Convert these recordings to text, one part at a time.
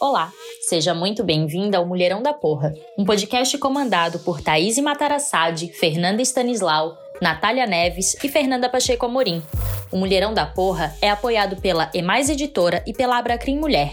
Olá, seja muito bem-vinda ao Mulherão da Porra, um podcast comandado por Thaís Matarassade, Fernanda Stanislau, Natália Neves e Fernanda Pacheco Amorim. O Mulherão da Porra é apoiado pela Emais Editora e pela Abracrim Mulher.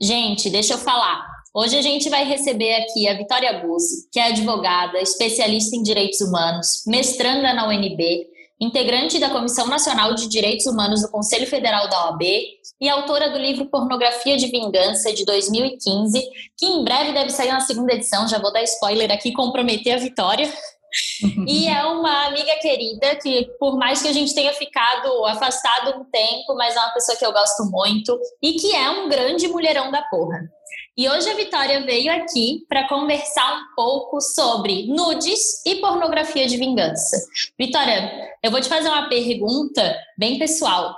Gente, deixa eu falar. Hoje a gente vai receber aqui a Vitória Buzzi, que é advogada, especialista em direitos humanos, mestranda na UNB, integrante da Comissão Nacional de Direitos Humanos do Conselho Federal da OAB e autora do livro Pornografia de Vingança, de 2015, que em breve deve sair na segunda edição. Já vou dar spoiler aqui, comprometer a Vitória e é uma amiga querida que, por mais que a gente tenha ficado afastado um tempo, mas é uma pessoa que eu gosto muito e que é um grande mulherão da porra. E hoje a Vitória veio aqui para conversar um pouco sobre nudes e pornografia de vingança. Vitória, eu vou te fazer uma pergunta bem pessoal.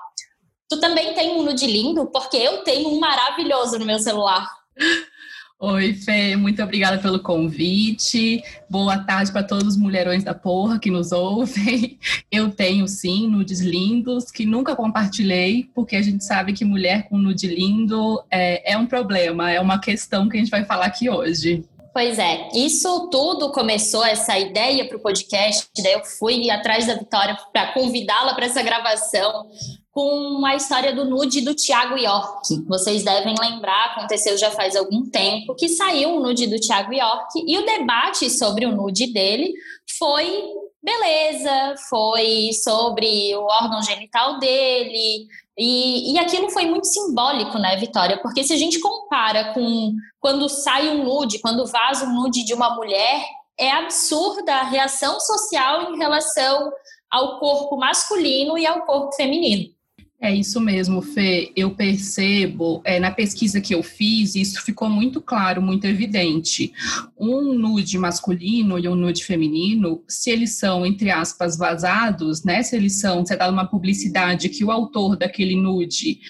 Tu também tem um nude lindo? Porque eu tenho um maravilhoso no meu celular. Oi, Fê, muito obrigada pelo convite. Boa tarde para todos os mulherões da porra que nos ouvem. Eu tenho sim nudes lindos que nunca compartilhei, porque a gente sabe que mulher com nude lindo é, é um problema, é uma questão que a gente vai falar aqui hoje. Pois é, isso tudo começou, essa ideia para o podcast, daí eu fui atrás da Vitória para convidá-la para essa gravação, com a história do nude do Tiago York. Vocês devem lembrar, aconteceu já faz algum tempo, que saiu o nude do Tiago York e o debate sobre o nude dele foi beleza, foi sobre o órgão genital dele. E, e aquilo foi muito simbólico, né, Vitória? Porque se a gente compara com quando sai um nude, quando vaza um nude de uma mulher, é absurda a reação social em relação ao corpo masculino e ao corpo feminino. É isso mesmo, Fê. Eu percebo, é, na pesquisa que eu fiz, isso ficou muito claro, muito evidente. Um nude masculino e um nude feminino, se eles são, entre aspas, vazados, né? Se eles são, se é dado uma publicidade que o autor daquele nude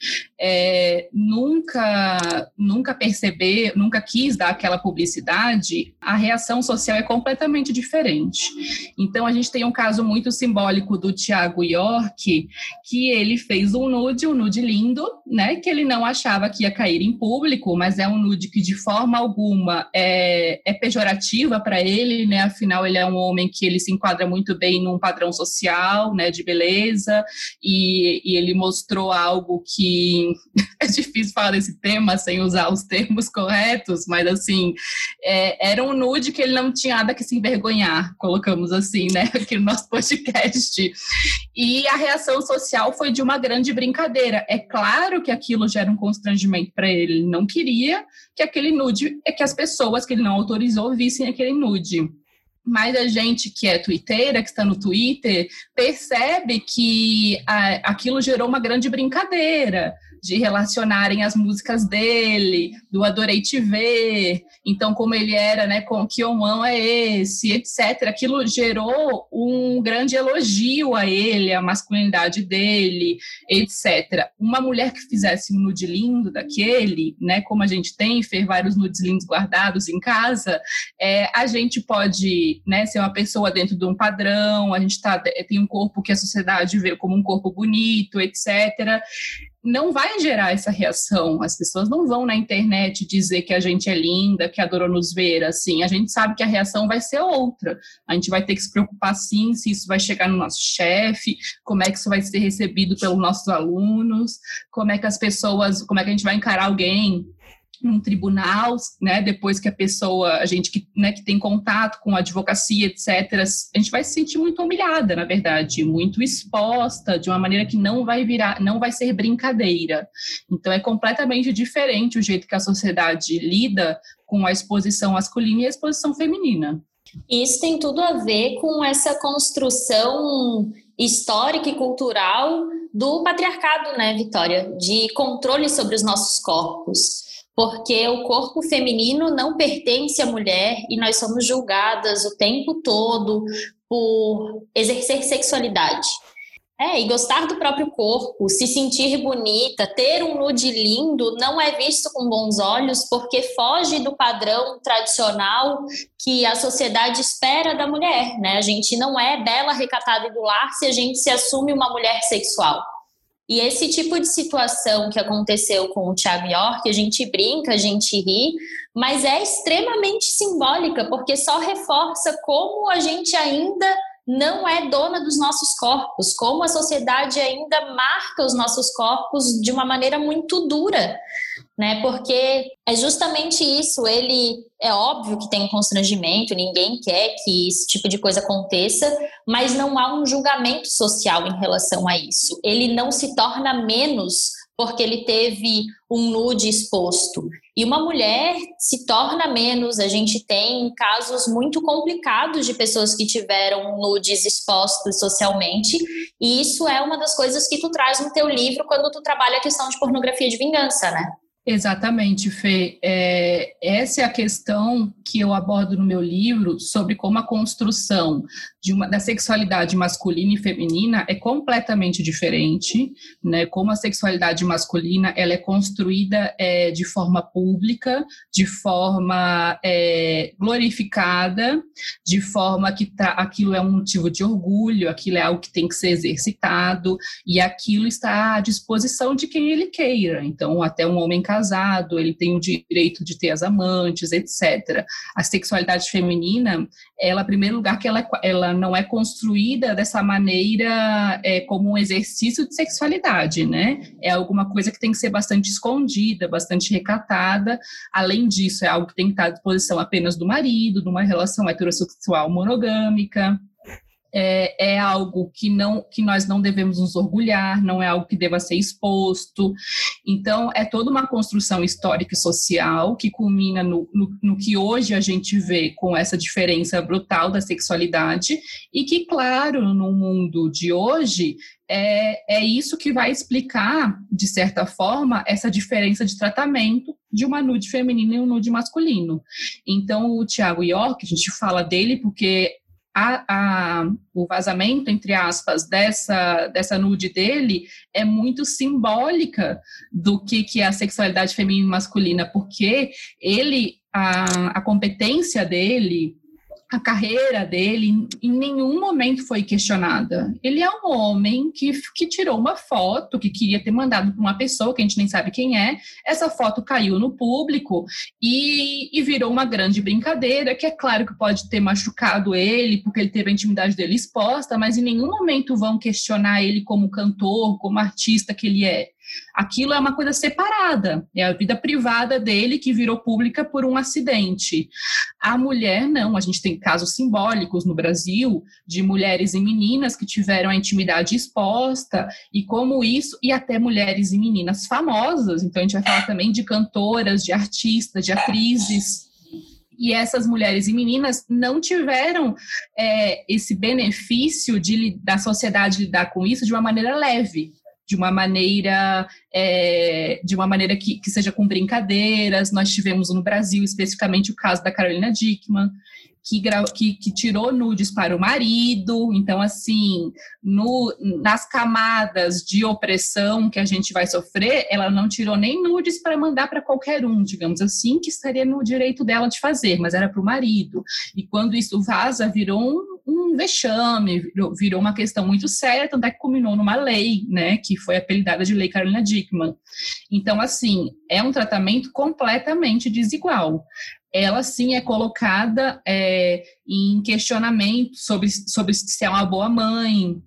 é, nunca, nunca perceber, nunca quis dar aquela publicidade, a reação social é completamente diferente. Então, a gente tem um caso muito simbólico do Tiago York, que ele fez um nude, um nude lindo, né? Que ele não achava que ia cair em público, mas é um nude que de forma alguma é, é pejorativa para ele, né? Afinal, ele é um homem que ele se enquadra muito bem num padrão social, né? De beleza, e, e ele mostrou algo que é difícil falar desse tema sem usar os termos corretos, mas assim, é, era um nude que ele não tinha nada que se envergonhar, colocamos assim, né, aqui no nosso podcast. E a reação social foi de uma grande brincadeira. É claro que aquilo gera um constrangimento para ele, ele não queria que aquele nude, é que as pessoas que ele não autorizou vissem aquele nude mas a gente que é twitteira, que está no Twitter, percebe que a, aquilo gerou uma grande brincadeira de relacionarem as músicas dele, do Adorei Te Ver, então como ele era, né, com que Oman é esse, etc. Aquilo gerou um grande elogio a ele, a masculinidade dele, etc. Uma mulher que fizesse um nude lindo daquele, né, como a gente tem, fez vários nudes lindos guardados em casa, é, a gente pode, né, ser uma pessoa dentro de um padrão, a gente tá, tem um corpo que a sociedade vê como um corpo bonito, etc não vai gerar essa reação. As pessoas não vão na internet dizer que a gente é linda, que adorou nos ver, assim. A gente sabe que a reação vai ser outra. A gente vai ter que se preocupar, sim, se isso vai chegar no nosso chefe, como é que isso vai ser recebido pelos nossos alunos, como é que as pessoas, como é que a gente vai encarar alguém num tribunal, né, depois que a pessoa, a gente que, né, que tem contato com a advocacia, etc., a gente vai se sentir muito humilhada, na verdade, muito exposta, de uma maneira que não vai virar, não vai ser brincadeira. Então, é completamente diferente o jeito que a sociedade lida com a exposição masculina e a exposição feminina. Isso tem tudo a ver com essa construção histórica e cultural do patriarcado, né, Vitória? De controle sobre os nossos corpos. Porque o corpo feminino não pertence à mulher e nós somos julgadas o tempo todo por exercer sexualidade. É, e gostar do próprio corpo, se sentir bonita, ter um nude lindo não é visto com bons olhos porque foge do padrão tradicional que a sociedade espera da mulher, né? A gente não é bela, recatada e do lar se a gente se assume uma mulher sexual. E esse tipo de situação que aconteceu com o Thiago York, a gente brinca, a gente ri, mas é extremamente simbólica, porque só reforça como a gente ainda não é dona dos nossos corpos, como a sociedade ainda marca os nossos corpos de uma maneira muito dura né? Porque é justamente isso. Ele é óbvio que tem constrangimento, ninguém quer que esse tipo de coisa aconteça, mas não há um julgamento social em relação a isso. Ele não se torna menos porque ele teve um nude exposto. E uma mulher se torna menos. A gente tem casos muito complicados de pessoas que tiveram nudes expostos socialmente, e isso é uma das coisas que tu traz no teu livro quando tu trabalha a questão de pornografia de vingança, né? Exatamente, Fê. É, essa é a questão que eu abordo no meu livro sobre como a construção uma, da sexualidade masculina e feminina é completamente diferente, né? Como a sexualidade masculina ela é construída é, de forma pública, de forma é, glorificada, de forma que tá, aquilo é um motivo de orgulho, aquilo é algo que tem que ser exercitado e aquilo está à disposição de quem ele queira. Então, até um homem casado ele tem o direito de ter as amantes, etc. A sexualidade feminina, ela, em primeiro lugar, que ela, ela não é construída dessa maneira é, como um exercício de sexualidade, né? É alguma coisa que tem que ser bastante escondida, bastante recatada. Além disso, é algo que tem que estar à disposição apenas do marido, numa relação heterossexual monogâmica é, é, algo que não que nós não devemos nos orgulhar, não é algo que deva ser exposto. Então, é toda uma construção histórica e social que culmina no, no, no, que hoje a gente vê com essa diferença brutal da sexualidade e que, claro, no mundo de hoje é, é isso que vai explicar, de certa forma, essa diferença de tratamento de uma nude feminina e um nude masculino. Então, o Tiago York, a gente fala dele porque a, a, o vazamento, entre aspas, dessa, dessa nude dele é muito simbólica do que, que é a sexualidade feminina e masculina, porque ele, a, a competência dele, a carreira dele em nenhum momento foi questionada. Ele é um homem que, que tirou uma foto que queria ter mandado para uma pessoa que a gente nem sabe quem é. Essa foto caiu no público e, e, virou uma grande brincadeira, que é claro que pode ter machucado ele, porque ele teve a intimidade dele exposta, mas em nenhum momento vão questionar ele como cantor, como artista que ele é. Aquilo é uma coisa separada, é a vida privada dele que virou pública por um acidente. A mulher, não, a gente tem casos simbólicos no Brasil de mulheres e meninas que tiveram a intimidade exposta, e como isso, e até mulheres e meninas famosas, então a gente vai falar também de cantoras, de artistas, de atrizes. E essas mulheres e meninas não tiveram é, esse benefício de, da sociedade lidar com isso de uma maneira leve de uma maneira é, de uma maneira que, que seja com brincadeiras. Nós tivemos no Brasil especificamente o caso da Carolina Dickman, que, que, que, tirou nudes para o marido. Então, assim, no, nas camadas de opressão que a gente vai sofrer, ela não tirou nem nudes para mandar para qualquer um, digamos assim, que estaria no direito dela de fazer, mas era para o marido. E quando isso vaza, virou um um vexame, virou, uma questão muito séria, tanto é que culminou numa lei, né, que foi apelidada de Lei Carolina Dickman. Então, assim, é um tratamento completamente desigual. Ela, sim, é colocada é, em questionamento sobre, sobre se é uma boa mãe,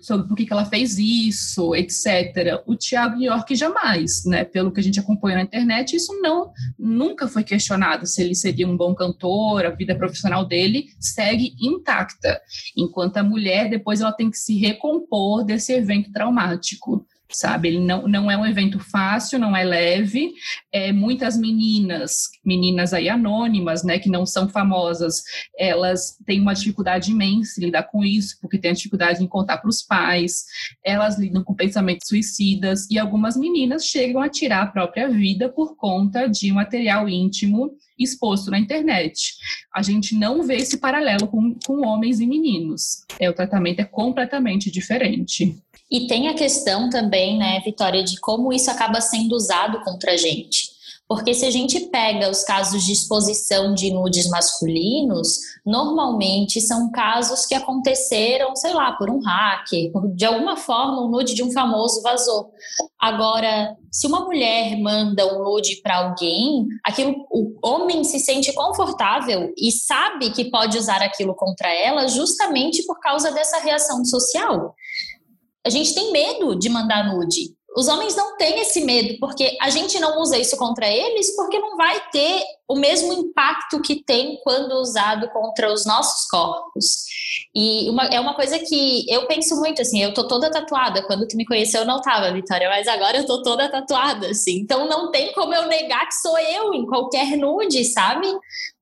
sobre por que, que ela fez isso, etc. O Tiago York jamais, né? Pelo que a gente acompanha na internet, isso não nunca foi questionado se ele seria um bom cantor, a vida profissional dele segue intacta, enquanto a mulher depois ela tem que se recompor desse evento traumático. Sabe? Ele não, não é um evento fácil, não é leve. É, muitas meninas, meninas aí anônimas, né, que não são famosas, elas têm uma dificuldade imensa em lidar com isso, porque têm dificuldade em contar para os pais, elas lidam com pensamentos suicidas, e algumas meninas chegam a tirar a própria vida por conta de material íntimo exposto na internet. A gente não vê esse paralelo com, com homens e meninos. É, o tratamento é completamente diferente. E tem a questão também, né, Vitória, de como isso acaba sendo usado contra a gente. Porque se a gente pega os casos de exposição de nudes masculinos, normalmente são casos que aconteceram, sei lá, por um hacker, de alguma forma o nude de um famoso vazou. Agora, se uma mulher manda um nude para alguém, aquilo o homem se sente confortável e sabe que pode usar aquilo contra ela justamente por causa dessa reação social. A gente tem medo de mandar nude. Os homens não têm esse medo, porque a gente não usa isso contra eles, porque não vai ter o mesmo impacto que tem quando usado contra os nossos corpos. E uma, é uma coisa que eu penso muito, assim, eu tô toda tatuada. Quando tu me conheceu, eu não tava, Vitória, mas agora eu tô toda tatuada, assim. Então não tem como eu negar que sou eu em qualquer nude, sabe?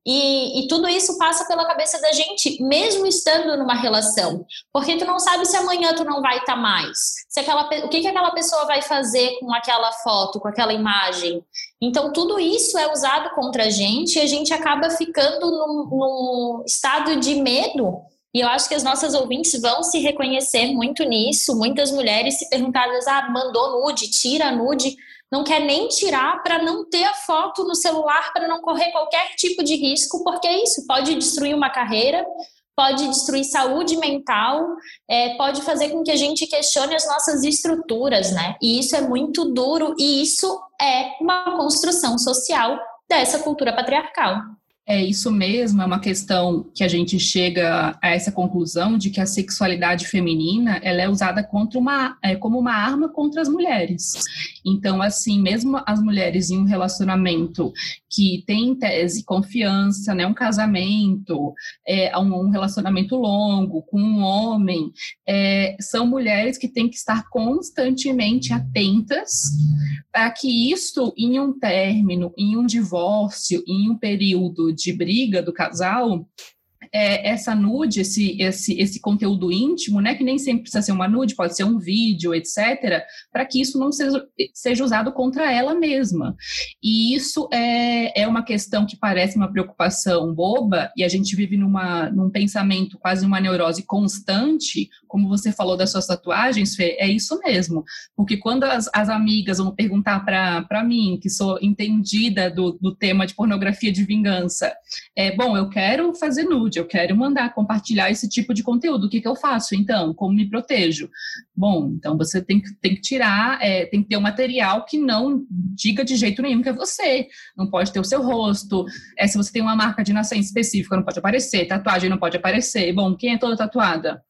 E, e, tudo isso passa pela cabeça da gente, mesmo estando numa relação. Porque tu não sabe se amanhã tu não vai estar tá mais. Se aquela, o que, que aquela pessoa vai fazer com aquela foto, com aquela imagem. Então, tudo isso é usado contra a gente e a gente acaba ficando num, num estado de medo. E eu acho que as nossas ouvintes vão se reconhecer muito nisso. Muitas mulheres se perguntaram, ah, mandou nude, tira nude não quer nem tirar para não ter a foto no celular, para não correr qualquer tipo de risco, porque é isso pode destruir uma carreira, pode destruir saúde mental, é, pode fazer com que a gente questione as nossas estruturas, né? E isso é muito duro e isso é uma construção social dessa cultura patriarcal. É isso mesmo, é uma questão que a gente chega a essa conclusão de que a sexualidade feminina ela é usada contra uma, é, como uma arma contra as mulheres. Então, assim, mesmo as mulheres em um relacionamento que tem em tese confiança, né, um casamento, é, um, relacionamento longo com um homem, é, são mulheres que têm que estar constantemente atentas para que isso, em um término, em um divórcio, em um período de briga do casal, é, essa nude, esse, esse, esse conteúdo íntimo, né, que nem sempre precisa ser uma nude, pode ser um vídeo, etc., para que isso não seja, seja usado contra ela mesma. E isso é, é uma questão que parece uma preocupação boba, e a gente vive numa, num pensamento, quase uma neurose constante, como você falou das suas tatuagens, Fê, é isso mesmo. Porque quando as, as amigas vão perguntar para mim, que sou entendida do, do tema de pornografia de vingança, é, bom, eu quero fazer nude, eu quero mandar compartilhar esse tipo de conteúdo. O que, que eu faço então? Como me protejo? Bom, então você tem que, tem que tirar, é, tem que ter um material que não diga de jeito nenhum que é você. Não pode ter o seu rosto. É, se você tem uma marca de nascença específica, não pode aparecer. Tatuagem não pode aparecer. Bom, quem é toda tatuada?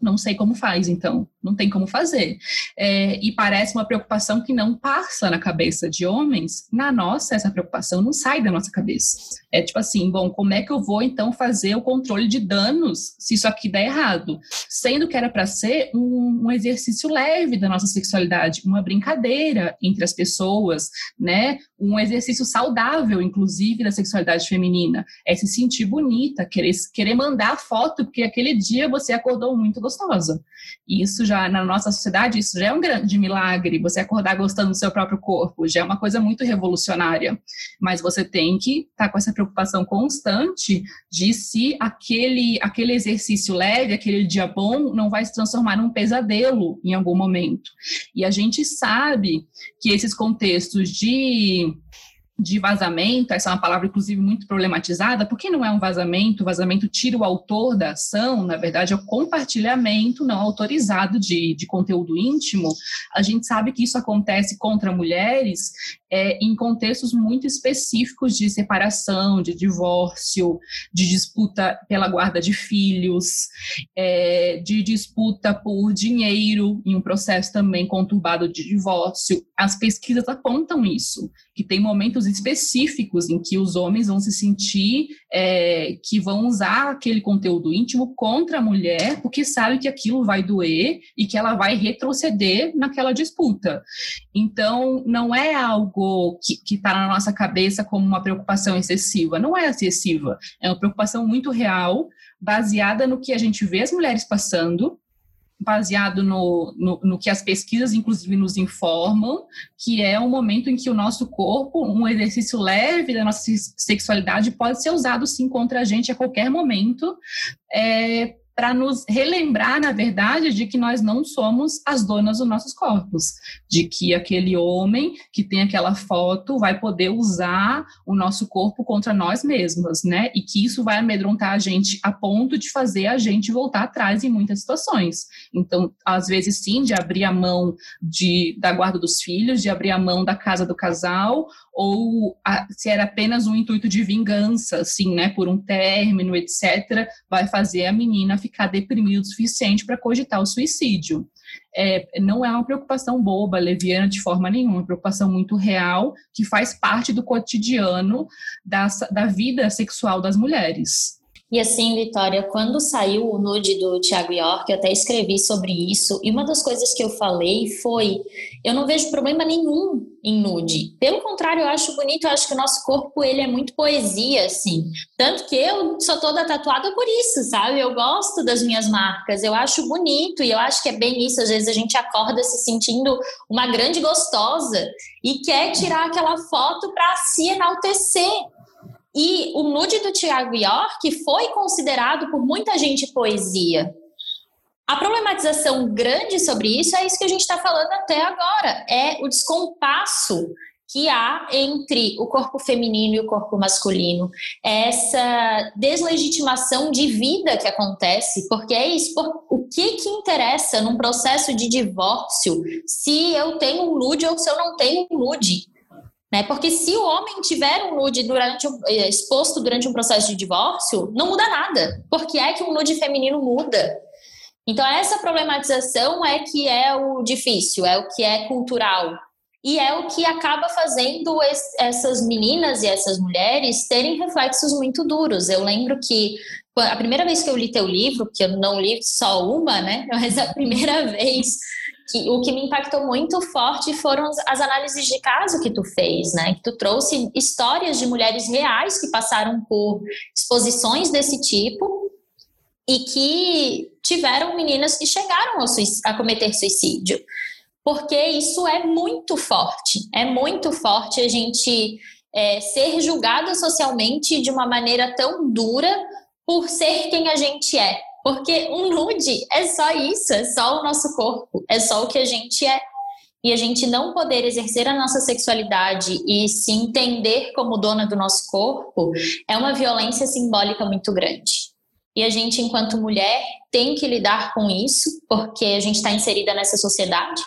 Não sei como faz, então, não tem como fazer. É, e parece uma preocupação que não passa na cabeça de homens. Na nossa, essa preocupação não sai da nossa cabeça. É tipo assim, bom, como é que eu vou então fazer o controle de danos se isso aqui der errado? Sendo que era para ser um, um, exercício leve da nossa sexualidade, uma brincadeira entre as pessoas, né? Um exercício saudável, inclusive, da sexualidade feminina. É se sentir bonita, querer, querer mandar foto, porque aquele dia você acordou muito gostosa. E isso já, na nossa sociedade, isso já é um grande milagre, você acordar gostando do seu próprio corpo, já é uma coisa muito revolucionária. Mas você tem que estar tá com essa preocupação constante de se aquele, aquele exercício leve, aquele dia bom, não vai se transformar num pesadelo em algum momento. E a gente sabe que esses contextos de de vazamento, essa é uma palavra inclusive muito problematizada, porque não é um vazamento, o vazamento tira o autor da ação, na verdade é o compartilhamento não autorizado de, de conteúdo íntimo, a gente sabe que isso acontece contra mulheres é, em contextos muito específicos de separação, de divórcio, de disputa pela guarda de filhos, é, de disputa por dinheiro, em um processo também conturbado de divórcio. As pesquisas apontam isso, que tem momentos específicos em que os homens vão se sentir é, que vão usar aquele conteúdo íntimo contra a mulher, porque sabe que aquilo vai doer e que ela vai retroceder naquela disputa. Então, não é algo que está na nossa cabeça como uma preocupação excessiva. Não é excessiva. É uma preocupação muito real, baseada no que a gente vê as mulheres passando baseado no, no, no, que as pesquisas, inclusive, nos informam, que é um momento em que o nosso corpo, um exercício leve da nossa sexualidade, pode ser usado sim contra a gente a qualquer momento, é, para nos relembrar, na verdade, de que nós não somos as donas dos nossos corpos, de que aquele homem que tem aquela foto vai poder usar o nosso corpo contra nós mesmos, né? E que isso vai amedrontar a gente a ponto de fazer a gente voltar atrás em muitas situações. Então, às vezes sim, de abrir a mão de, da guarda dos filhos, de abrir a mão da casa do casal, ou a, se era apenas um intuito de vingança, assim, né, por um término, etc., vai fazer a menina ficar deprimida o suficiente para cogitar o suicídio. É, não é uma preocupação boba, leviana de forma nenhuma, é uma preocupação muito real, que faz parte do cotidiano da, da vida sexual das mulheres. E assim, Vitória, quando saiu o nude do Thiago York, eu até escrevi sobre isso, e uma das coisas que eu falei foi: eu não vejo problema nenhum em nude. Pelo contrário, eu acho bonito, eu acho que o nosso corpo ele é muito poesia, assim. Tanto que eu sou toda tatuada por isso, sabe? Eu gosto das minhas marcas, eu acho bonito, e eu acho que é bem isso. Às vezes a gente acorda se sentindo uma grande gostosa e quer tirar aquela foto para se enaltecer. E o nude do Tiago York foi considerado por muita gente poesia. A problematização grande sobre isso é isso que a gente está falando até agora: é o descompasso que há entre o corpo feminino e o corpo masculino, essa deslegitimação de vida que acontece, porque é isso, por, o que que interessa num processo de divórcio se eu tenho um nude ou se eu não tenho um nude? Né? Porque se o homem tiver um nude durante, eh, exposto durante um processo de divórcio, não muda nada. Porque é que um nude feminino muda. Então, essa problematização é que é o difícil, é o que é cultural. E é o que acaba fazendo essas meninas e essas mulheres terem reflexos muito duros. Eu lembro que a primeira vez que eu li teu livro, que eu não li só uma, né? Mas a primeira vez que o que me impactou muito forte foram as análises de caso que tu fez, né? Que tu trouxe histórias de mulheres reais que passaram por exposições desse tipo e que tiveram meninas que chegaram a cometer suicídio. Porque isso é muito forte, é muito forte a gente é, ser julgada socialmente de uma maneira tão dura por ser quem a gente é, porque um nude é só isso, é só o nosso corpo, é só o que a gente é. E a gente não poder exercer a nossa sexualidade e se entender como dona do nosso corpo é uma violência simbólica muito grande. E a gente, enquanto mulher, tem que lidar com isso, porque a gente está inserida nessa sociedade.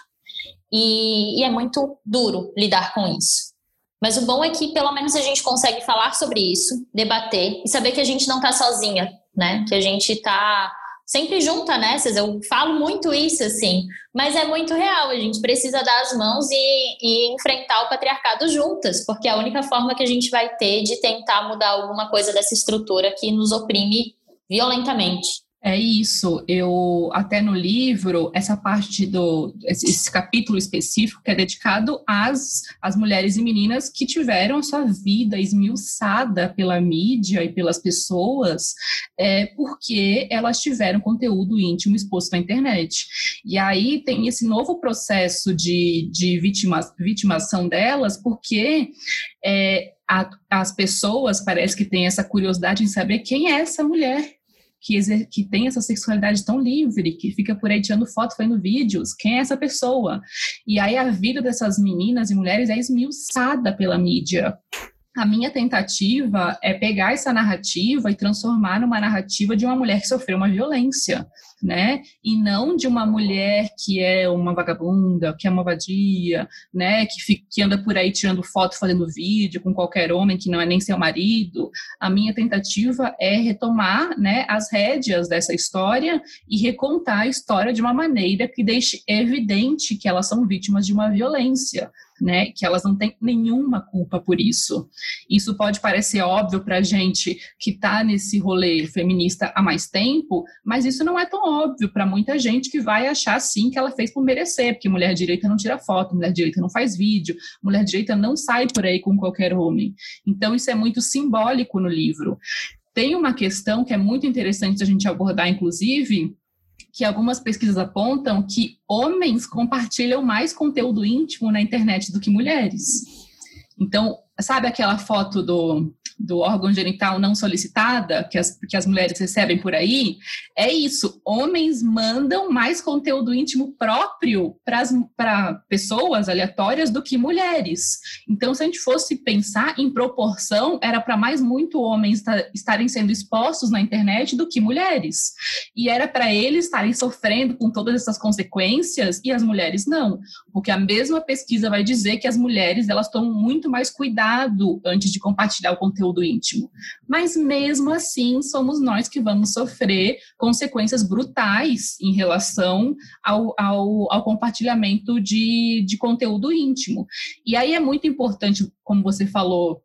E, e, é muito duro lidar com isso. Mas o bom é que pelo menos a gente consegue falar sobre isso, debater e saber que a gente não está sozinha, né? Que a gente está sempre junta nessas. Eu falo muito isso, assim, mas é muito real. A gente precisa dar as mãos e, e, enfrentar o patriarcado juntas, porque é a única forma que a gente vai ter de tentar mudar alguma coisa dessa estrutura que nos oprime violentamente. É isso. Eu até no livro essa parte do esse, capítulo específico que é dedicado às, às mulheres e meninas que tiveram sua vida esmiuçada pela mídia e pelas pessoas, é, porque elas tiveram conteúdo íntimo exposto na internet. E aí tem esse novo processo de, de vitima, vitimação delas, porque é, as pessoas parece que têm essa curiosidade em saber quem é essa mulher que, que tem essa sexualidade tão livre, que fica por aí tirando foto, fazendo vídeos, quem é essa pessoa? E aí a vida dessas meninas e mulheres é esmiuçada pela mídia. A minha tentativa é pegar essa narrativa e transformar numa narrativa de uma mulher que sofreu uma violência, né? E não de uma mulher que é uma vagabunda, que é uma vadia, né? Que, fica, que anda por aí tirando foto, fazendo vídeo com qualquer homem que não é nem seu marido. A minha tentativa é retomar, né, as rédeas dessa história e recontar a história de uma maneira que deixe evidente que elas são vítimas de uma violência né? Que elas não têm nenhuma culpa por isso. Isso pode parecer óbvio para gente que está nesse rolê feminista há mais tempo, mas isso não é tão óbvio para muita gente que vai achar sim que ela fez por merecer, porque mulher direita não tira foto, mulher direita não faz vídeo, mulher direita não sai por aí com qualquer homem. Então isso é muito simbólico no livro. Tem uma questão que é muito interessante a gente abordar, inclusive, que algumas pesquisas apontam que homens compartilham mais conteúdo íntimo na internet do que mulheres. Então, sabe aquela foto do do órgão genital não solicitada, que as, que as mulheres recebem por aí, é isso. Homens mandam mais conteúdo íntimo próprio para pessoas aleatórias do que mulheres. Então, se a gente fosse pensar em proporção, era para mais muito homens estarem sendo expostos na internet do que mulheres. E era para eles estarem sofrendo com todas essas consequências e as mulheres não. Porque a mesma pesquisa vai dizer que as mulheres elas tomam muito mais cuidado antes de compartilhar o conteúdo conteúdo íntimo. Mas mesmo assim, somos nós que vamos sofrer consequências brutais em relação ao, ao, ao compartilhamento de, de conteúdo íntimo. E aí é muito importante, como você falou,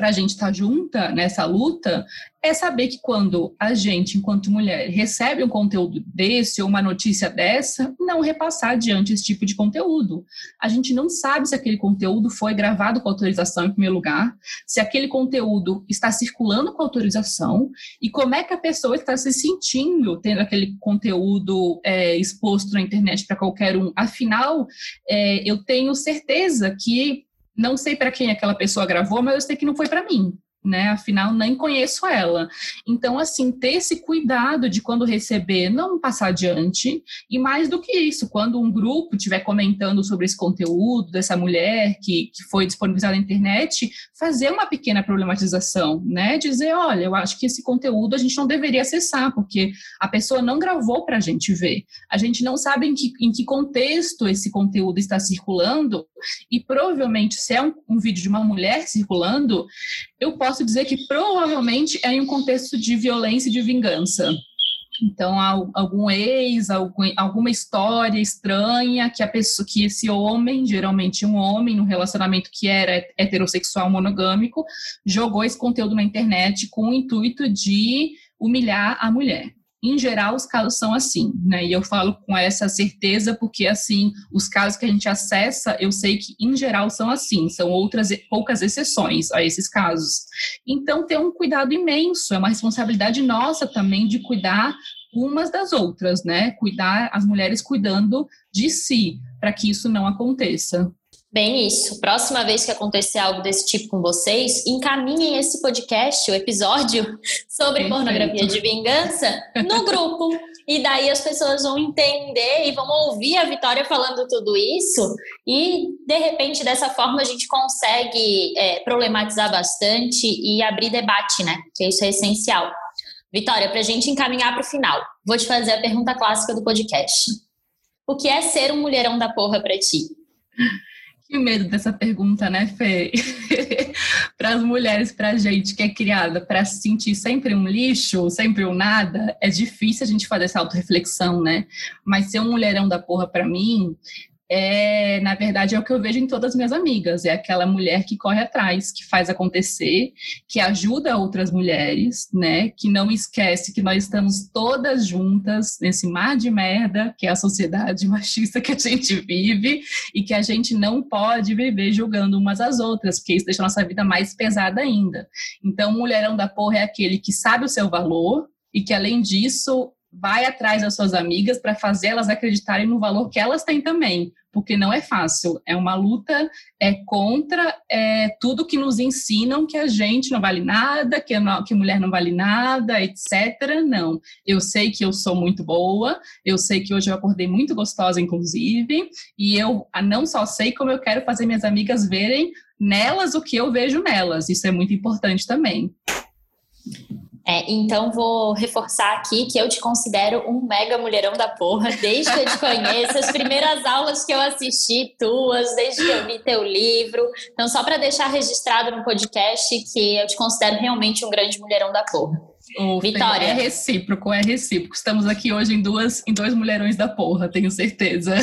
para a gente estar tá junta nessa luta é saber que quando a gente, enquanto mulher, recebe um conteúdo desse ou uma notícia dessa, não repassar adiante esse tipo de conteúdo. A gente não sabe se aquele conteúdo foi gravado com autorização em primeiro lugar, se aquele conteúdo está circulando com autorização e como é que a pessoa está se sentindo tendo aquele conteúdo é, exposto na internet para qualquer um. Afinal, é, eu tenho certeza que não sei para quem aquela pessoa gravou, mas eu sei que não foi para mim né? Afinal, nem conheço ela. Então, assim, ter esse cuidado de quando receber, não passar adiante. E mais do que isso, quando um grupo estiver comentando sobre esse conteúdo dessa mulher que, que foi disponibilizada na internet, fazer uma pequena problematização, né? Dizer, olha, eu acho que esse conteúdo a gente não deveria acessar, porque a pessoa não gravou para a gente ver. A gente não sabe em que, em que contexto esse conteúdo está circulando, e provavelmente, se é um, um vídeo de uma mulher circulando, eu posso dizer que provavelmente é em um contexto de violência e de vingança. Então, algum ex, alguma história estranha que a pessoa, que esse homem, geralmente um homem, no relacionamento que era heterossexual monogâmico, jogou esse conteúdo na internet com o intuito de humilhar a mulher. Em geral, os casos são assim, né? E eu falo com essa certeza porque, assim, os casos que a gente acessa, eu sei que, em geral, são assim, são outras poucas exceções a esses casos. Então, ter um cuidado imenso, é uma responsabilidade nossa também de cuidar umas das outras, né? Cuidar, as mulheres cuidando de si, para que isso não aconteça. Bem, isso. Próxima vez que acontecer algo desse tipo com vocês, encaminhem esse podcast, o episódio sobre Perfeito. pornografia de vingança, no grupo. E daí as pessoas vão entender e vão ouvir a Vitória falando tudo isso. E, de repente, dessa forma, a gente consegue é, problematizar bastante e abrir debate, né? Que isso é essencial. Vitória, para a gente encaminhar para o final, vou te fazer a pergunta clássica do podcast. O que é ser um mulherão da porra para ti? Que medo dessa pergunta, né, Fê? para as mulheres, para a gente que é criada para se sentir sempre um lixo, sempre um nada, é difícil a gente fazer essa autorreflexão, né? Mas ser um mulherão da porra para mim é, na verdade, é o que eu vejo em todas as minhas amigas. É aquela mulher que corre atrás, que faz acontecer, que ajuda outras mulheres, né? Que não esquece que nós estamos todas juntas nesse mar de merda que é a sociedade machista que a gente vive e que a gente não pode viver julgando umas às outras, porque isso deixa a nossa vida mais pesada ainda. Então, mulherão da porra é aquele que sabe o seu valor e que, além disso, vai atrás das suas amigas para fazer elas acreditarem no valor que elas têm também, porque não é fácil. É uma luta é contra é, tudo que nos ensinam que a gente não vale nada, que, não, que mulher não vale nada, etc. Não. Eu sei que eu sou muito boa, eu sei que hoje eu acordei muito gostosa, inclusive, e eu não só sei como eu quero fazer minhas amigas verem nelas o que eu vejo nelas. Isso é muito importante também. É, então vou reforçar aqui que eu te considero um mega mulherão da porra, desde que eu te conheço, as primeiras aulas que eu assisti tuas, desde que eu vi teu livro. Então, só para deixar registrado no podcast que eu te considero realmente um grande mulherão da porra. Oh, Vitória. É recíproco, é recíproco. Estamos aqui hoje em duas, em dois mulherões da porra, tenho certeza.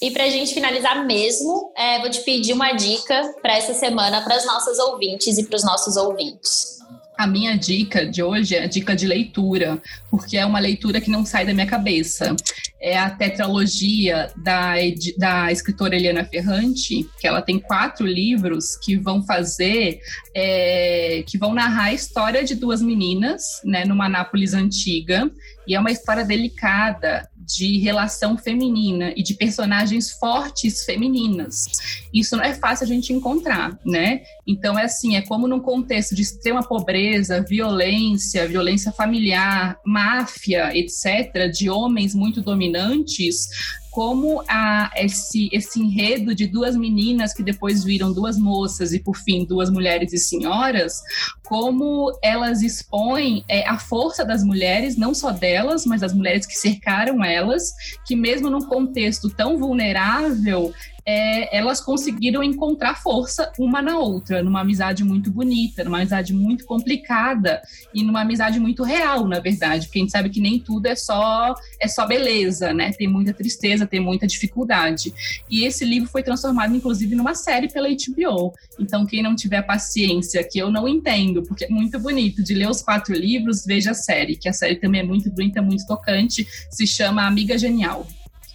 E para a gente finalizar mesmo, é, vou te pedir uma dica para essa semana para as nossas ouvintes e para os nossos ouvintes. A minha dica de hoje é a dica de leitura, porque é uma leitura que não sai da minha cabeça. É a tetralogia da, da escritora Eliana Ferrante, que ela tem quatro livros que vão fazer, é, que vão narrar a história de duas meninas, né, numa Nápoles antiga, e é uma história delicada, de relação feminina e de personagens fortes femininas. Isso não é fácil a gente encontrar, né? Então é assim, é como num contexto de extrema pobreza, violência, violência familiar, máfia, etc, de homens muito dominantes, como a, esse, esse enredo de duas meninas que depois viram duas moças e, por fim, duas mulheres e senhoras, como elas expõem é, a força das mulheres, não só delas, mas das mulheres que cercaram elas, que mesmo num contexto tão vulnerável, é, elas conseguiram encontrar força uma na outra, numa amizade muito bonita, numa amizade muito complicada e numa amizade muito real, na verdade, porque a gente sabe que nem tudo é só é só beleza, né? Tem muita tristeza, tem muita dificuldade. E esse livro foi transformado, inclusive, numa série pela HBO. Então, quem não tiver paciência, que eu não entendo, porque é muito bonito, de ler os quatro livros, veja a série, que a série também é muito bonita, muito tocante, se chama Amiga Genial.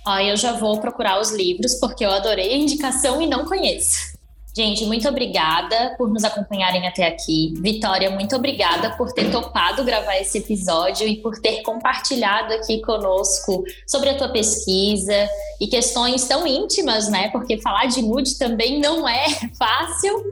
Ó, eu já vou procurar os livros porque eu adorei a indicação e não conheço. Gente, muito obrigada por nos acompanharem até aqui. Vitória, muito obrigada por ter topado gravar esse episódio e por ter compartilhado aqui conosco sobre a tua pesquisa e questões tão íntimas, né? Porque falar de nude também não é fácil.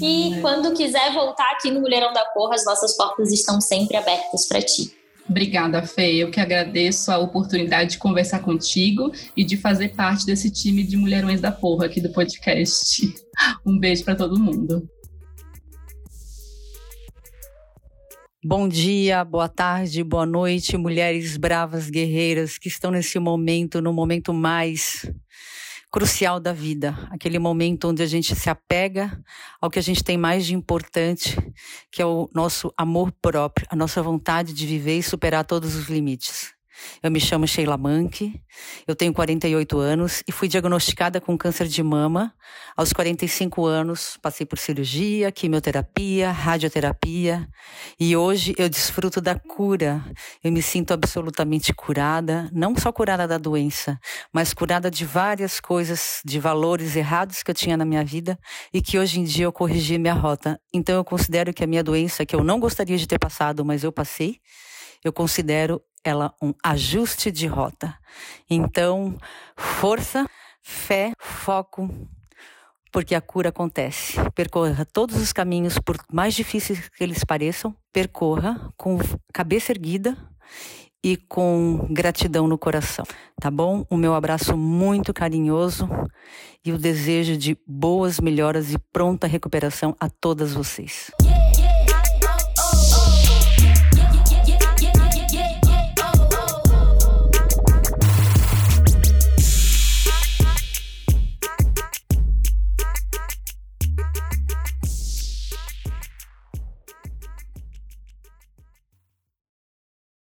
E é. quando quiser voltar aqui no Mulherão da Porra, as nossas portas estão sempre abertas para ti. Obrigada, Fê. Eu que agradeço a oportunidade de conversar contigo e de fazer parte desse time de Mulherões da Porra aqui do podcast. Um beijo para todo mundo. Bom dia, boa tarde, boa noite, mulheres bravas, guerreiras que estão nesse momento, no momento mais crucial da vida, aquele momento onde a gente se apega ao que a gente tem mais de importante, que é o nosso amor próprio, a nossa vontade de viver e superar todos os limites. Eu me chamo Sheila Mank, eu tenho 48 anos e fui diagnosticada com câncer de mama. Aos 45 anos, passei por cirurgia, quimioterapia, radioterapia e hoje eu desfruto da cura. Eu me sinto absolutamente curada, não só curada da doença, mas curada de várias coisas, de valores errados que eu tinha na minha vida e que hoje em dia eu corrigi minha rota. Então eu considero que a minha doença, que eu não gostaria de ter passado, mas eu passei, eu considero ela um ajuste de rota. Então, força, fé, foco, porque a cura acontece. Percorra todos os caminhos, por mais difíceis que eles pareçam, percorra com cabeça erguida e com gratidão no coração, tá bom? O meu abraço muito carinhoso e o desejo de boas melhoras e pronta recuperação a todas vocês.